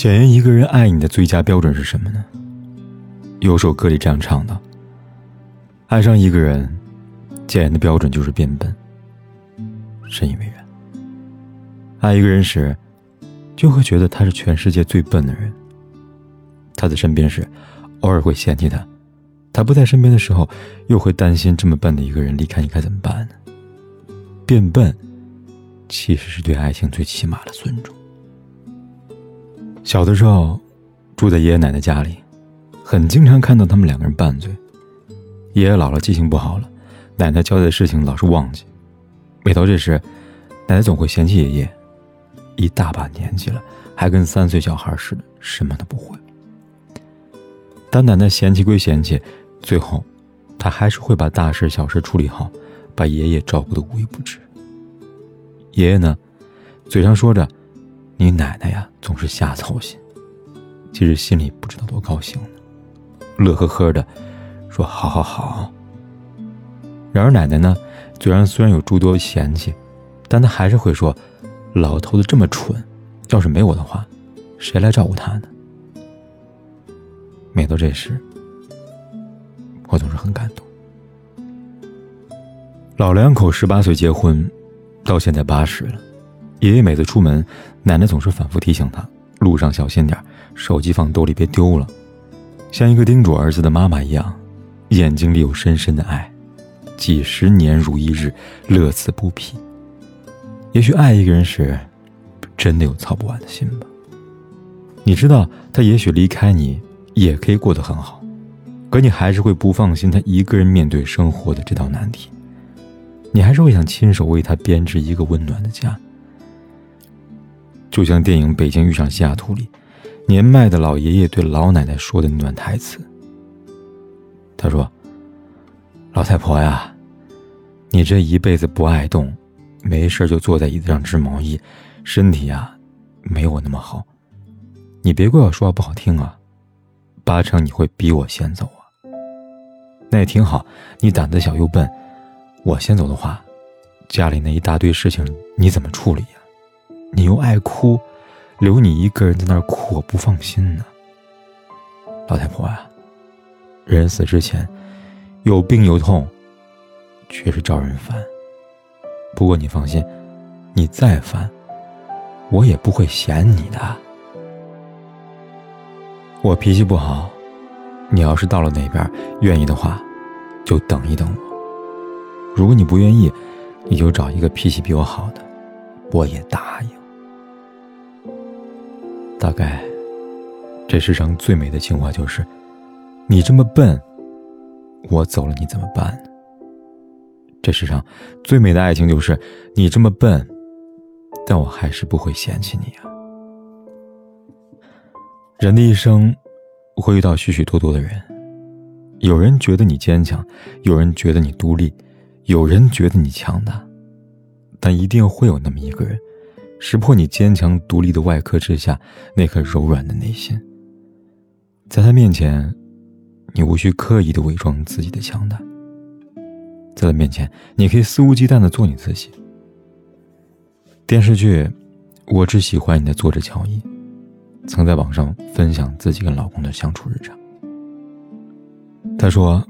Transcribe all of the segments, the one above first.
检验一个人爱你的最佳标准是什么呢？有首歌里这样唱的：“爱上一个人，检验的标准就是变笨。”深以为然。爱一个人时，就会觉得他是全世界最笨的人。他在身边时，偶尔会嫌弃他；他不在身边的时候，又会担心这么笨的一个人离开你该怎么办呢？变笨，其实是对爱情最起码的尊重。小的时候，住在爷爷奶奶家里，很经常看到他们两个人拌嘴。爷爷老了，记性不好了，奶奶交代的事情老是忘记。每到这时，奶奶总会嫌弃爷爷，一大把年纪了，还跟三岁小孩似的，什么都不会。但奶奶嫌弃归嫌弃，最后，她还是会把大事小事处理好，把爷爷照顾的无微不至。爷爷呢，嘴上说着。你奶奶呀，总是瞎操心，其实心里不知道多高兴呢，乐呵呵的说：“好好好。”然而奶奶呢，虽然虽然有诸多嫌弃，但她还是会说：“老头子这么蠢，要是没我的话，谁来照顾他呢？”每到这时，我总是很感动。老两口十八岁结婚，到现在八十了。爷爷每次出门，奶奶总是反复提醒他：路上小心点手机放兜里别丢了。像一个叮嘱儿子的妈妈一样，眼睛里有深深的爱，几十年如一日，乐此不疲。也许爱一个人时，真的有操不完的心吧。你知道，他也许离开你也可以过得很好，可你还是会不放心他一个人面对生活的这道难题。你还是会想亲手为他编织一个温暖的家。就像电影《北京遇上西雅图》里，年迈的老爷爷对老奶奶说的那段台词。他说：“老太婆呀，你这一辈子不爱动，没事就坐在椅子上织毛衣，身体呀，没我那么好。你别怪我说话不好听啊，八成你会比我先走啊。那也挺好，你胆子小又笨，我先走的话，家里那一大堆事情你怎么处理呀？”你又爱哭，留你一个人在那儿哭，我不放心呢。老太婆啊，人死之前，有病有痛，确实招人烦。不过你放心，你再烦，我也不会嫌你的。我脾气不好，你要是到了那边愿意的话，就等一等我。如果你不愿意，你就找一个脾气比我好的，我也答应。大概，这世上最美的情话就是：你这么笨，我走了你怎么办？这世上最美的爱情就是：你这么笨，但我还是不会嫌弃你啊。人的一生会遇到许许多多的人，有人觉得你坚强，有人觉得你独立，有人觉得你强大，但一定会有那么一个人。识破你坚强独立的外壳之下那颗柔软的内心。在他面前，你无需刻意的伪装自己的强大。在他面前，你可以肆无忌惮的做你自己。电视剧《我只喜欢你》的作者乔伊，曾在网上分享自己跟老公的相处日常。他说，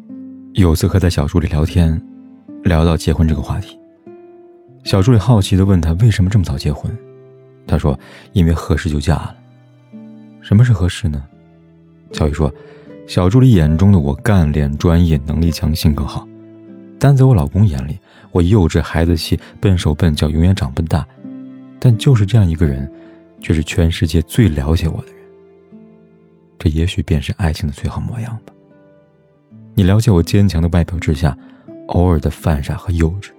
有次和在小树里聊天，聊到结婚这个话题。小助理好奇的问他：“为什么这么早结婚？”他说：“因为合适就嫁了。”什么是合适呢？乔宇说：“小助理眼中的我干练、专业、能力强、性格好，但在我老公眼里，我幼稚、孩子气、笨手笨脚、永远长不大。但就是这样一个人，却是全世界最了解我的人。这也许便是爱情的最好模样吧。你了解我坚强的外表之下，偶尔的犯傻和幼稚。”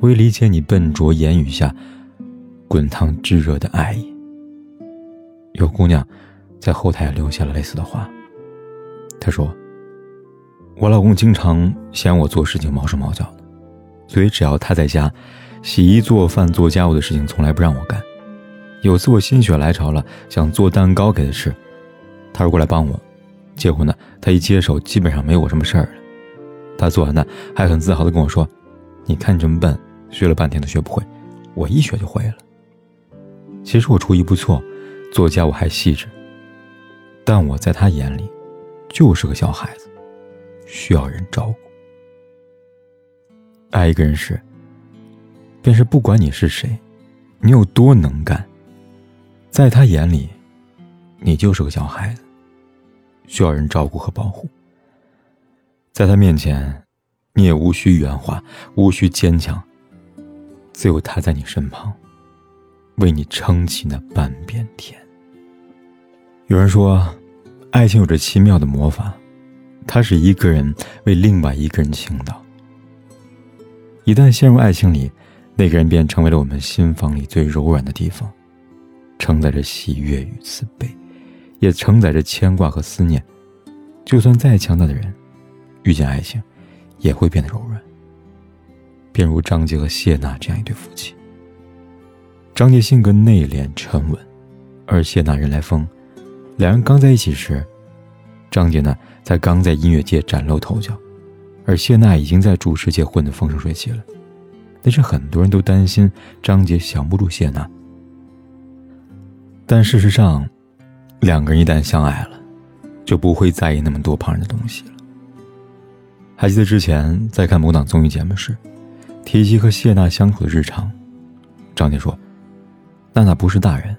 我也理解你笨拙言语下滚烫炙热的爱意。有姑娘在后台留下了类似的话。她说：“我老公经常嫌我做事情毛手毛脚的，所以只要他在家，洗衣做饭做家务的事情从来不让我干。有次我心血来潮了，想做蛋糕给他吃，他说过来帮我。结果呢，他一接手，基本上没我什么事儿了。他做完呢，还很自豪地跟我说：‘你看你这么笨，学了半天都学不会，我一学就会了。’其实我厨艺不错，做家务还细致，但我在他眼里。”就是个小孩子，需要人照顾。爱一个人时，便是不管你是谁，你有多能干，在他眼里，你就是个小孩子，需要人照顾和保护。在他面前，你也无需圆滑，无需坚强，只有他在你身旁，为你撑起那半边天。有人说。爱情有着奇妙的魔法，它是一个人为另外一个人倾倒。一旦陷入爱情里，那个人便成为了我们心房里最柔软的地方，承载着喜悦与慈悲，也承载着牵挂和思念。就算再强大的人，遇见爱情，也会变得柔软。便如张杰和谢娜这样一对夫妻。张杰性格内敛沉稳，而谢娜人来疯。两人刚在一起时，张杰呢才刚在音乐界崭露头角，而谢娜已经在主持界混得风生水起了。但是很多人都担心张杰降不住谢娜。但事实上，两个人一旦相爱了，就不会在意那么多旁人的东西了。还记得之前在看某档综艺节目时，提及和谢娜相处的日常，张杰说：“娜娜不是大人，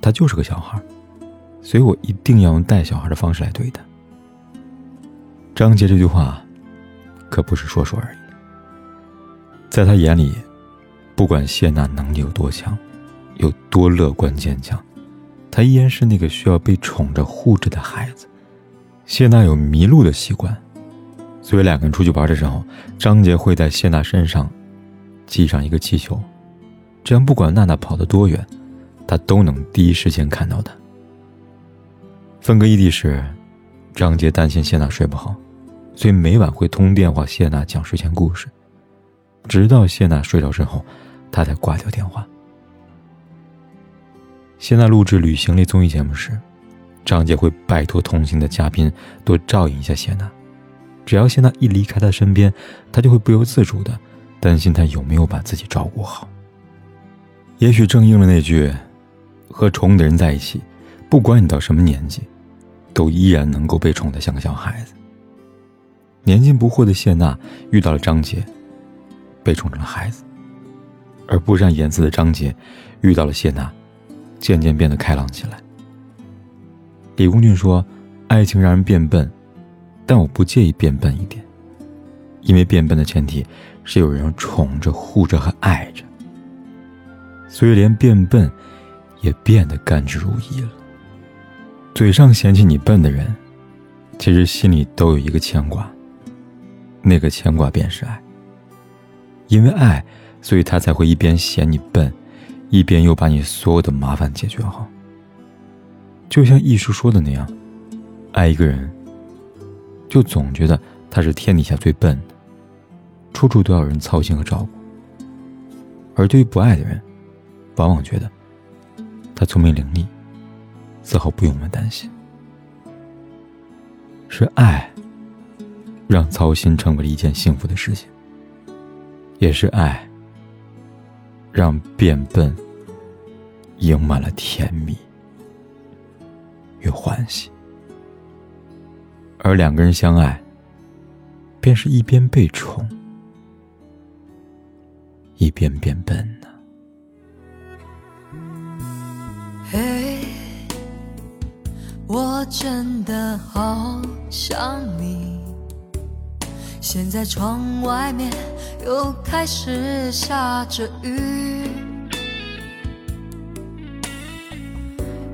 她就是个小孩。”所以我一定要用带小孩的方式来对她。张杰这句话，可不是说说而已。在他眼里，不管谢娜能力有多强，有多乐观坚强，她依然是那个需要被宠着护着的孩子。谢娜有迷路的习惯，所以两个人出去玩的时候，张杰会在谢娜身上系上一个气球，这样不管娜娜跑得多远，他都能第一时间看到她。分隔异地时，张杰担心谢娜睡不好，所以每晚会通电话谢娜讲睡前故事，直到谢娜睡着之后，他才挂掉电话。谢娜录制《旅行》类综艺节目时，张杰会拜托同行的嘉宾多照应一下谢娜，只要谢娜一离开他身边，他就会不由自主的担心他有没有把自己照顾好。也许正应了那句：“和宠的人在一起，不管你到什么年纪。”都依然能够被宠得像个小孩子。年近不惑的谢娜遇到了张杰，被宠成了孩子；而不善言辞的张杰遇到了谢娜，渐渐变得开朗起来。李公俊说：“爱情让人变笨，但我不介意变笨一点，因为变笨的前提是有人宠着、护着和爱着，所以连变笨也变得甘之如饴了。”嘴上嫌弃你笨的人，其实心里都有一个牵挂。那个牵挂便是爱。因为爱，所以他才会一边嫌你笨，一边又把你所有的麻烦解决好。就像艺术说的那样，爱一个人，就总觉得他是天底下最笨的，处处都要人操心和照顾。而对于不爱的人，往往觉得他聪明伶俐。丝毫不用我们担心，是爱让操心成为了一件幸福的事情，也是爱让变笨盈满了甜蜜与欢喜。而两个人相爱，便是一边被宠，一边变笨。我真的好想你。现在窗外面又开始下着雨，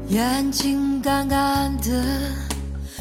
眼睛干干的，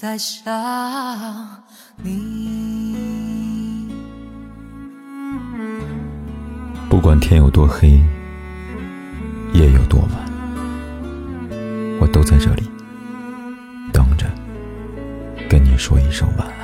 在想你？不管天有多黑，夜有多晚，我都在这里等着，跟你说一声晚安。